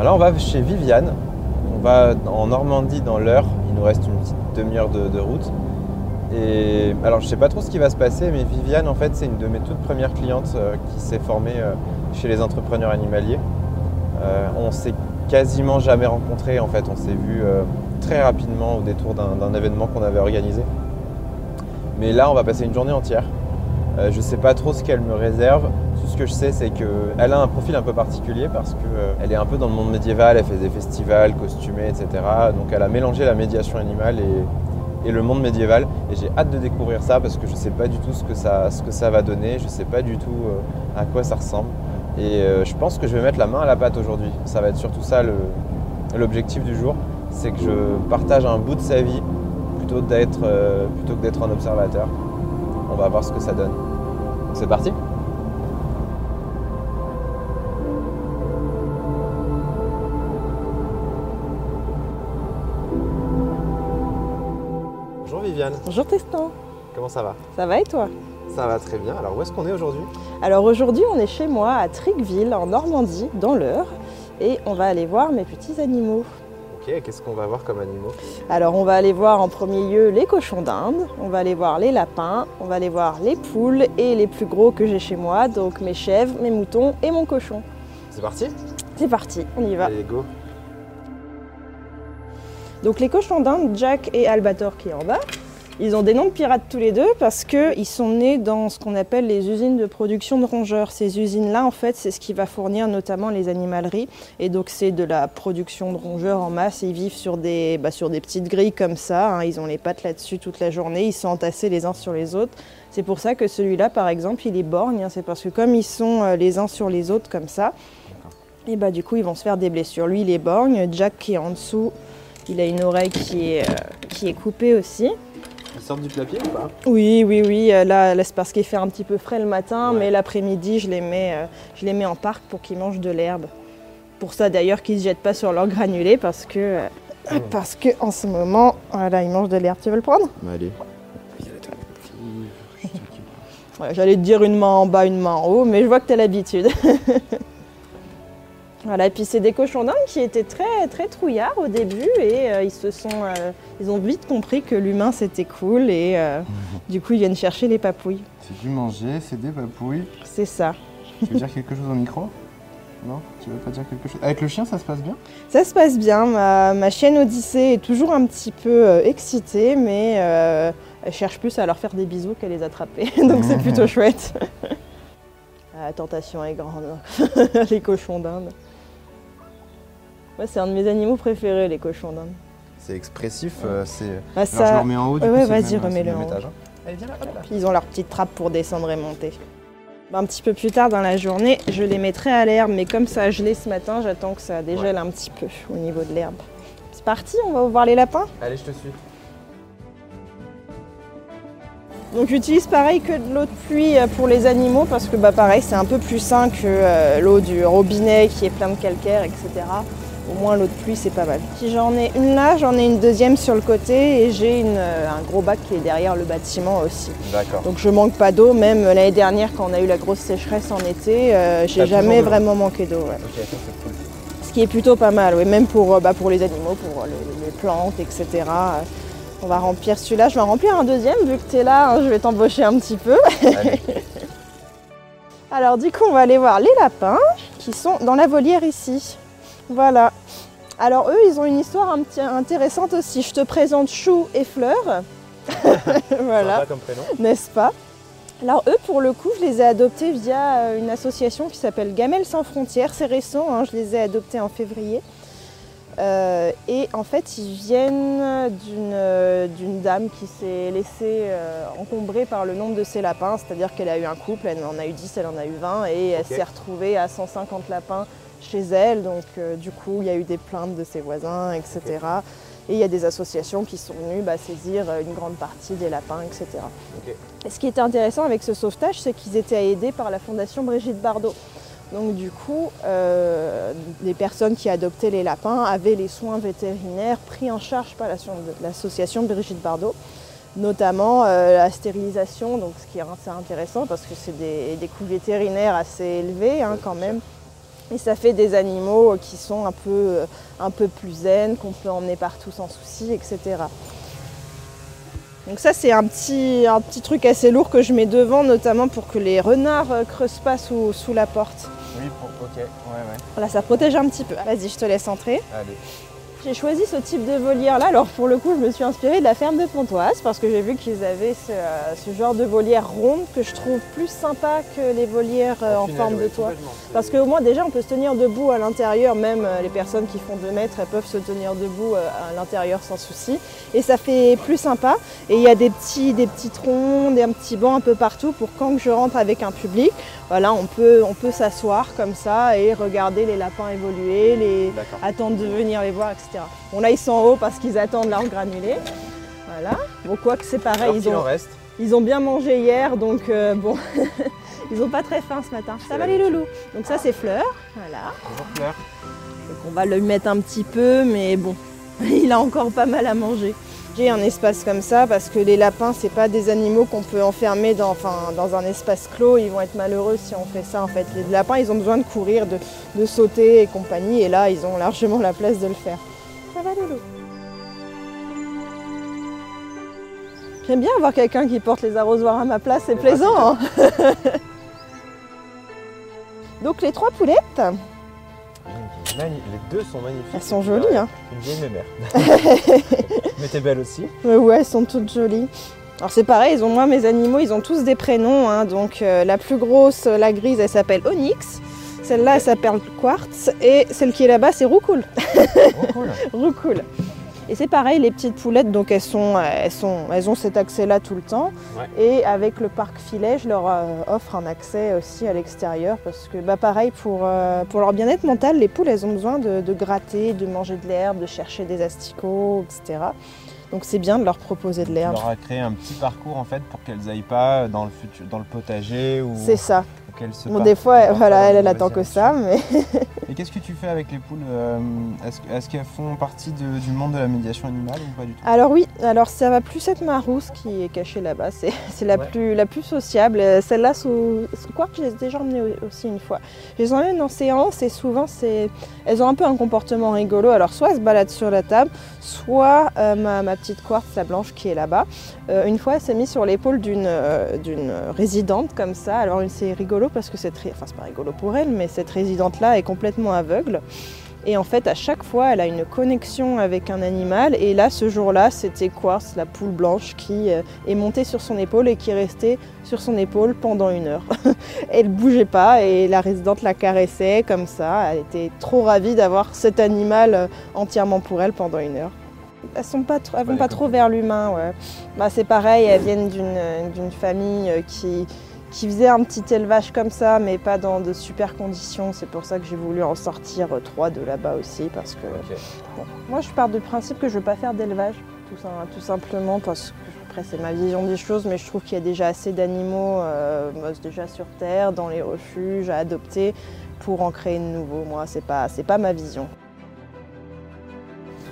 Alors on va chez Viviane. On va en Normandie dans l'heure. Il nous reste une petite demi-heure de, route. Et alors je sais pas trop ce qui va se passer, mais Viviane en fait c'est une de mes toutes premières clientes euh, qui s'est formée euh, chez les entrepreneurs animaliers. Euh, on s'est quasiment jamais rencontrés en fait, on s'est vu euh, très rapidement au détour d'un événement qu'on avait organisé. Mais là on va passer une journée entière. Je sais pas trop ce qu'elle me réserve. Que je sais c'est qu'elle a un profil un peu particulier parce qu'elle est un peu dans le monde médiéval, elle fait des festivals, costumés, etc. Donc elle a mélangé la médiation animale et, le monde médiéval. Et j'ai hâte de découvrir ça parce que je ne sais pas du tout ce que ça, va donner, je ne sais pas du tout euh, à quoi ça ressemble. Et euh, je pense que je vais mettre la main à la pâte aujourd'hui. Ça va être surtout ça l'objectif du jour, c'est que je partage un bout de sa vie plutôt, euh, plutôt que d'être un observateur. On va voir ce que ça donne. C'est parti? Viviane, Bonjour Tristan, comment ça va? Ça va et toi? Ça va très bien. Alors où est-ce qu'on est aujourd'hui? Alors aujourd'hui on est chez moi à Tricqueville en Normandie, dans l'Eure, et on va aller voir mes petits animaux. Ok, qu'est-ce qu'on va voir comme animaux? Alors on va aller voir en premier lieu les cochons d'Inde, on va aller voir les lapins, on va aller voir les poules et les plus gros que j'ai chez moi, donc mes chèvres, mes moutons et mon cochon. C'est parti? C'est parti, on y va. Allez, go. Donc les cochons d'Inde, Jack et Albator qui est en bas, ils ont des noms de pirates tous les deux parce qu'ils sont nés dans ce qu'on appelle les usines de production de rongeurs. Ces usines-là, en fait, c'est ce qui va fournir notamment les animaleries. Et donc c'est de la production de rongeurs en masse. Ils vivent sur des, bah, sur des petites grilles comme ça. hein. Ils ont les pattes là-dessus toute la journée. Ils sont entassés les uns sur les autres. C'est pour ça que celui-là, par exemple, il est borgne. hein. C'est parce que comme ils sont euh, les uns sur les autres comme ça, et bah du coup ils vont se faire des blessures. Lui, il est borgne. Jack qui est en dessous, il a une oreille qui est, euh, qui est coupée aussi. Ils sortent du clapier ou pas Oui, oui, oui. euh, Là, là, c'est parce qu'il fait un petit peu frais le matin, Ouais. mais l'après-midi, je les mets, euh, je les mets en parc pour qu'ils mangent de l'herbe. Pour ça, d'ailleurs, qu'ils ne se jettent pas sur leur granulé parce que, euh, Ah parce que en ce moment, voilà, ils mangent de l'herbe. Tu veux le prendre? Bah allez. Ouais, J'allais te dire une main en bas, une main en haut, mais je vois que tu as l'habitude. voilà, et puis c'est des cochons d'Inde qui étaient très, très trouillards au début et euh, ils, se sont, euh, ils ont vite compris que l'humain c'était cool et euh, du coup ils viennent chercher les papouilles. C'est du manger, c'est des papouilles. C'est ça. Tu veux dire quelque chose au micro? Non? Tu veux pas dire quelque chose? Avec le chien, ça se passe bien? Ça se passe bien. Ma, ma chienne Odyssée est toujours un petit peu excitée, mais elle cherche plus à leur faire des bisous qu'à les attraper. Donc c'est plutôt chouette. La tentation est grande. les cochons d'Inde. Ouais, c'est un de mes animaux préférés, les cochons d'Inde. C'est expressif, euh, c'est... Bah, je ça- le remets en haut, du Ouais, vas-y, remets-le en haut. étage, hein. Allez, viens là, hop là. Ils ont leur petite trappe pour descendre et monter. Bah, Un petit peu plus tard dans la journée, je les mettrai à l'herbe, mais comme ça a gelé ce matin, j'attends que ça dégèle un petit peu au niveau de l'herbe. C'est parti, on va voir les lapins Allez, je te suis. Donc j'utilise pareil que de l'eau de pluie euh, pour les animaux parce que bah pareil c'est un peu plus sain que euh, l'eau du robinet qui est plein de calcaire etc. Au moins l'eau de pluie c'est pas mal. Si j'en ai une là, j'en ai une deuxième sur le côté et j'ai euh, un gros bac qui est derrière le bâtiment aussi. D'accord. Donc je manque pas d'eau, même l'année dernière quand on a eu la grosse sécheresse en été, euh, j'ai jamais vraiment manqué d'eau. ouais. Cool. Ce qui est plutôt pas mal, oui, même pour, euh, bah, pour les animaux, pour les, les plantes, etc. On va remplir celui-là, je vais en remplir un deuxième, vu que tu es là, hein, je vais t'embaucher un petit peu. Allez. Alors du coup, on va aller voir les lapins qui sont dans la volière ici. Voilà. Alors eux, ils ont une histoire un petit- intéressante aussi. Je te présente Chou et Fleur. voilà Sympa comme prénom. n'est-ce pas? Alors eux, pour le coup, je les ai adoptés via euh, une association qui s'appelle Gamelles sans frontières. C'est récent, hein, je les ai adoptés en février. Euh, et en fait, ils viennent d'une euh, d'une dame qui s'est laissée euh, encombrer par le nombre de ses lapins. C'est-à-dire qu'elle a eu un couple, elle en a eu 10, elle en a eu 20, et elle s'est retrouvée à 150 lapins chez elle. Donc euh, du coup, il y a eu des plaintes de ses voisins, etc. Et il y a des associations qui sont venues bah, saisir euh, une grande partie des lapins, etc. Et ce qui était intéressant avec ce sauvetage, c'est qu'ils étaient aidés par la fondation Brigitte Bardot. Donc du coup, euh, les personnes qui adoptaient les lapins avaient les soins vétérinaires pris en charge par l'asso- l'association Brigitte Bardot, notamment euh, la stérilisation, donc ce qui est assez intéressant parce que c'est des, des coûts vétérinaires assez élevés hein, quand même. Et ça fait des animaux qui sont un peu, euh, un peu plus zen, qu'on peut emmener partout sans souci, etc. Donc ça c'est un petit, un petit truc assez lourd que je mets devant, notamment pour que les renards euh, creusent pas sous, sous la porte. Oui, pour... ok, ouais, ouais. Voilà, ça protège un petit peu. Vas-y, je te laisse entrer. Allez. J'ai choisi ce type de volière là, alors pour le coup je me suis inspirée de la ferme de Pontoise parce que j'ai vu qu'ils avaient ce, euh, ce genre de volière ronde que je trouve plus sympa que les volières euh, en final, forme de toit. Parce qu'au moins déjà on peut se tenir debout à l'intérieur, même euh, les personnes qui font 2 mètres elles peuvent se tenir debout à l'intérieur sans souci. Et ça fait plus sympa. Et il y a des petits, des petits troncs, des petits bancs un peu partout pour quand je rentre avec un public, voilà, on peut, on peut s'asseoir comme ça et regarder les lapins évoluer, les, attendre de venir les voir, etc. Bon là ils sont en haut parce qu'ils attendent leur granulé. Voilà. Bon quoi que c'est pareil, Alors ils en ont, reste. ils ont bien mangé hier, donc euh, bon, ils ont pas très faim ce matin. Ça va les loulous? Donc ça c'est Fleur, voilà. Bonjour Fleur. Donc on va le mettre un petit peu, mais bon, il a encore pas mal à manger. J'ai un espace comme ça parce que les lapins, c'est pas des animaux qu'on peut enfermer dans, enfin, dans un espace clos. Ils vont être malheureux si on fait ça en fait. Les lapins, ils ont besoin de courir, de, de sauter et compagnie, et là, ils ont largement la place de le faire. Ça va, Loulou J'aime bien avoir quelqu'un qui porte les arrosoirs à ma place, c'est plaisant. hein. Donc les trois poulettes, Les deux sont magnifiques. elles sont jolies. Hein. Une vieille mémère. Mais t'es belle aussi. Ouais, ouais, elles sont toutes jolies. Alors c'est pareil, ils ont, moi mes animaux, ils ont tous des prénoms. hein. donc euh, la plus grosse, la grise, elle s'appelle Onyx. Celle-là, elle s'appelle Quartz. Et celle qui est là-bas, c'est Roucoule. Roucoule. Et c'est pareil, les petites poulettes, donc elles, sont, elles, sont, elles ont cet accès-là tout le temps. Ouais. Et avec le parc filet, je leur euh, offre un accès aussi à l'extérieur. Parce que bah, pareil, pour, euh, pour leur bien-être mental, les poules, elles ont besoin de, de gratter, de manger de l'herbe, de chercher des asticots, etc. Donc c'est bien de leur proposer de l'herbe. leur as créé un petit parcours en fait pour qu'elles aillent pas dans le futur, dans le potager ou C'est ça. Qu'elles se Bon, des fois, partent voilà, elle, elle attend que ça, mais Et qu'est-ce que tu fais avec les poules euh, Est-ce qu'elles font partie de- du monde de la médiation animale ou pas du tout? Alors oui, alors ça va plus être ma rousse qui est cachée là-bas. C'est c'est la Ouais. plus la plus sociable. Euh, Celle-là sous, sous Quark, je les ai déjà emmenées au- aussi une fois. Je les emmène en séance et souvent c'est elles ont un peu un comportement rigolo. Alors soit elles se baladent sur la table, soit euh, ma, ma petite Quartz, la blanche qui est là-bas. euh, une fois, elle s'est mise sur l'épaule d'une euh, d'une résidente comme ça. Alors c'est rigolo parce que cette enfin c'est pas rigolo pour elle, mais cette résidente-là est complètement aveugle. Et en fait, à chaque fois, elle a une connexion avec un animal. Et là, ce jour-là, c'était Quartz, la poule blanche, qui euh, est montée sur son épaule et qui est restée sur son épaule pendant une heure. elle bougeait pas et la résidente la caressait comme ça. Elle était trop ravie d'avoir cet animal euh, entièrement pour elle pendant une heure. Elles sont pas, elles vont Pas trop vers l'humain. Ouais. Bah, c'est pareil, elles viennent d'une d'une famille euh, qui, qui faisait un petit élevage comme ça, mais pas dans de super conditions. C'est pour ça que j'ai voulu en sortir trois de là-bas aussi, parce que bon, moi je pars du principe que je veux pas faire d'élevage, tout, simplement, parce que après c'est ma vision des choses, mais je trouve qu'il y a déjà assez d'animaux euh, déjà sur terre, dans les refuges, à adopter pour en créer de nouveaux. Moi, c'est pas c'est pas ma vision.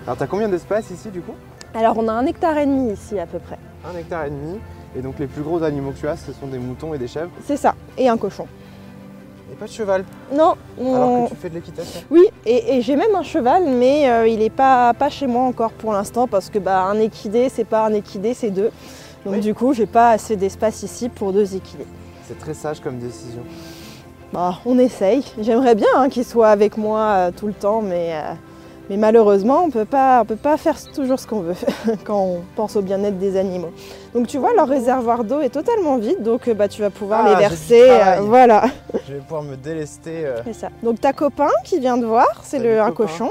Alors t'as combien d'espace ici du coup? Alors on a un hectare et demi ici à peu près. Un hectare et demi. Et donc les plus gros animaux que tu as, ce sont des moutons et des chèvres. C'est ça, et un cochon. Et pas de cheval. Non, on- Alors que tu fais de l'équitation. Oui, et, et j'ai même un cheval, mais euh, il n'est pas, pas chez moi encore pour l'instant parce que bah, un équidé, c'est pas un équidé, c'est deux. Donc Oui. du coup, j'ai pas assez d'espace ici pour deux équidés. C'est très sage comme décision. Bah, on essaye. J'aimerais bien hein, qu'il soit avec moi euh, tout le temps, mais, euh, mais malheureusement, on peut pas, on peut pas faire toujours ce qu'on veut quand on pense au bien-être des animaux. Donc tu vois, leur réservoir d'eau est totalement vide, donc euh, bah, tu vas pouvoir Ah, les verser. euh, voilà, Je vais pouvoir me délester. euh, c'est ça. Donc ta copain qui vient de voir, c'est un copain. cochon.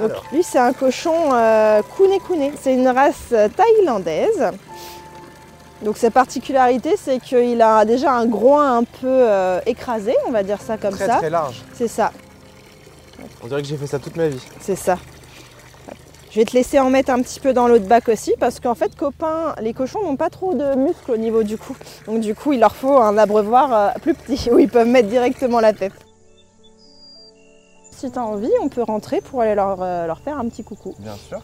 Donc Alors, lui c'est un cochon euh, Kune Kune. C'est une race thaïlandaise. Donc sa particularité c'est qu'il a déjà un groin un peu écrasé, on va dire ça comme très ça. très large. C'est ça, On dirait que j'ai fait ça toute ma vie. c'est ça. Je vais te laisser en mettre un petit peu dans l'autre bac aussi parce qu'en fait copain, les cochons n'ont pas trop de muscles au niveau du cou. Donc du coup il leur faut un abreuvoir euh, plus petit où ils peuvent mettre directement la tête. Si tu as envie, on peut rentrer pour aller leur, euh, leur faire un petit coucou. Bien sûr.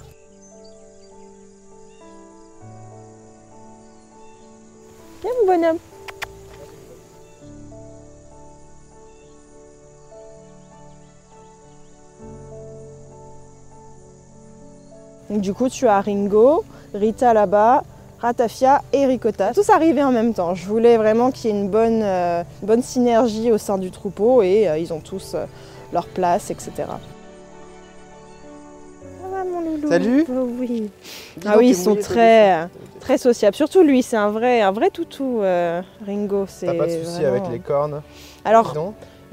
Viens mon bonhomme. Donc du coup, tu as Ringo, Rita là-bas, Ratafia et Ricotta. Tous arrivés en même temps. Je voulais vraiment qu'il y ait une bonne, euh, bonne synergie au sein du troupeau et euh, ils ont tous euh, leur place, etc. Ça va mon loulou? Salut. Oh oui. Ah oui, ils sont très, sociables. Surtout lui, c'est un vrai, un vrai toutou, euh, Ringo. C'est T'as pas de soucis vraiment- avec les cornes? Alors,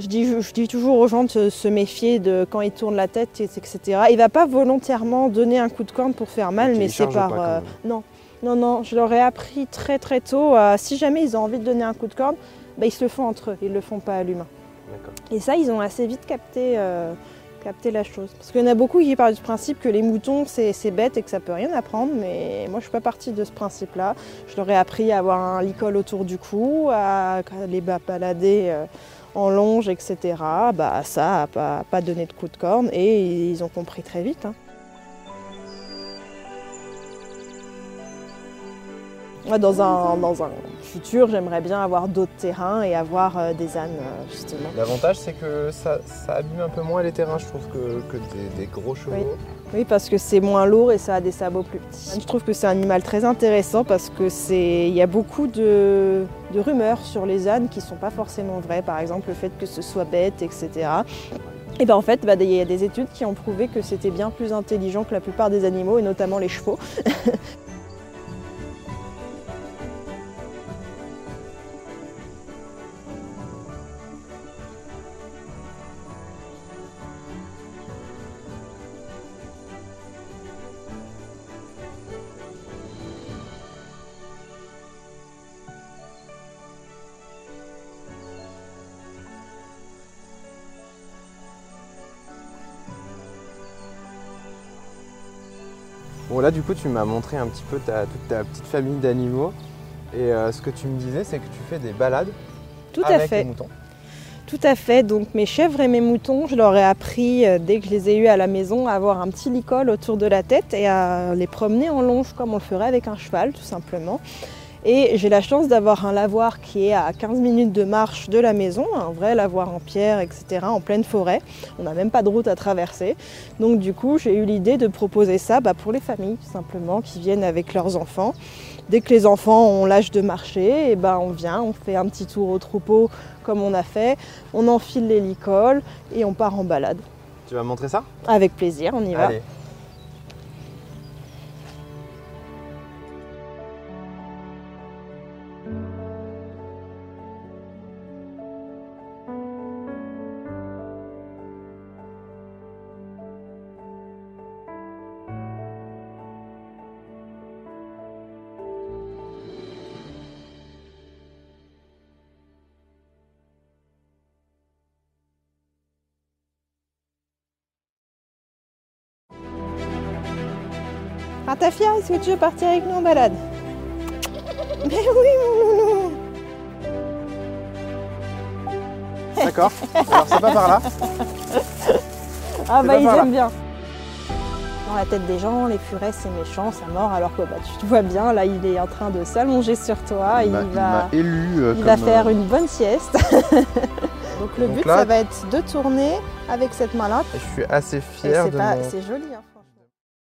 je dis, je dis toujours aux gens de se- méfier de quand il tourne la tête, etc. Il va pas volontairement donner un coup de corne pour faire mal, mais c'est par. pas, euh, non, non, non. Je leur ai appris très très tôt. euh, si jamais ils ont envie de donner un coup de corne, bah, ils se le font entre eux. Ils le font pas à l'humain. Et ça, ils ont assez vite capté, euh, capté la chose. Parce qu'il y en a beaucoup qui parlent du principe que les moutons, c'est bête et que ça peut rien apprendre. Mais moi, je suis pas partie de ce principe-là. Je leur ai appris à avoir un licol autour du cou, à les ba- balader en longe, etc. Bah, ça, à pas, pas donner de coup de corne. Et ils ont compris très vite. hein. Dans un, dans un futur, j'aimerais bien avoir d'autres terrains et avoir euh, des ânes, euh, justement. L'avantage, c'est que ça, ça abîme un peu moins les terrains, je trouve, que, que des, des gros chevaux. Oui, parce que c'est moins lourd et ça a des sabots plus petits. Je trouve que c'est un animal très intéressant parce que c'est, il y a beaucoup de, rumeurs sur les ânes qui sont pas forcément vraies. Par exemple, le fait que ce soit bête, etc. Et ben en fait, bah, il y a des études qui ont prouvé que c'était bien plus intelligent que la plupart des animaux et notamment les chevaux. Bon, là, du coup, tu m'as montré un petit peu ta, toute ta petite famille d'animaux. Et euh, ce que tu me disais, c'est que tu fais des balades Tout à avec fait. les moutons. Tout à fait. Donc mes chèvres et mes moutons, je leur ai appris euh, dès que je les ai eus à la maison à avoir un petit licol autour de la tête et à les promener en longe comme on le ferait avec un cheval tout simplement. Et j'ai la chance d'avoir un lavoir qui est à 15 minutes de marche de la maison, un vrai lavoir en pierre, etc., en pleine forêt. On n'a même pas de route à traverser. Donc du coup, j'ai eu l'idée de proposer ça bah, pour les familles, tout simplement, qui viennent avec leurs enfants. Dès que les enfants ont l'âge de marcher, et ben on vient, on fait un petit tour au troupeau comme on a fait, on enfile les licoles et on part en balade. Tu vas me montrer ça? Avec plaisir, on y va. Allez. Ratafia, est-ce que tu veux partir avec nous en balade Mais oui, mon loulou D'accord. Alors, c'est pas par là. Ah bah ils aiment bien. Dans la tête des gens, les furets c'est méchant, ça mord, alors que bah, tu vois bien, là il est en train de s'allonger sur toi, il, va, m'a élu euh, il va comme, faire euh, une bonne sieste. Donc le Donc but là- ça va être de tourner avec cette main-là. Je suis assez fier c'est de pas- mon- c'est joli. hein.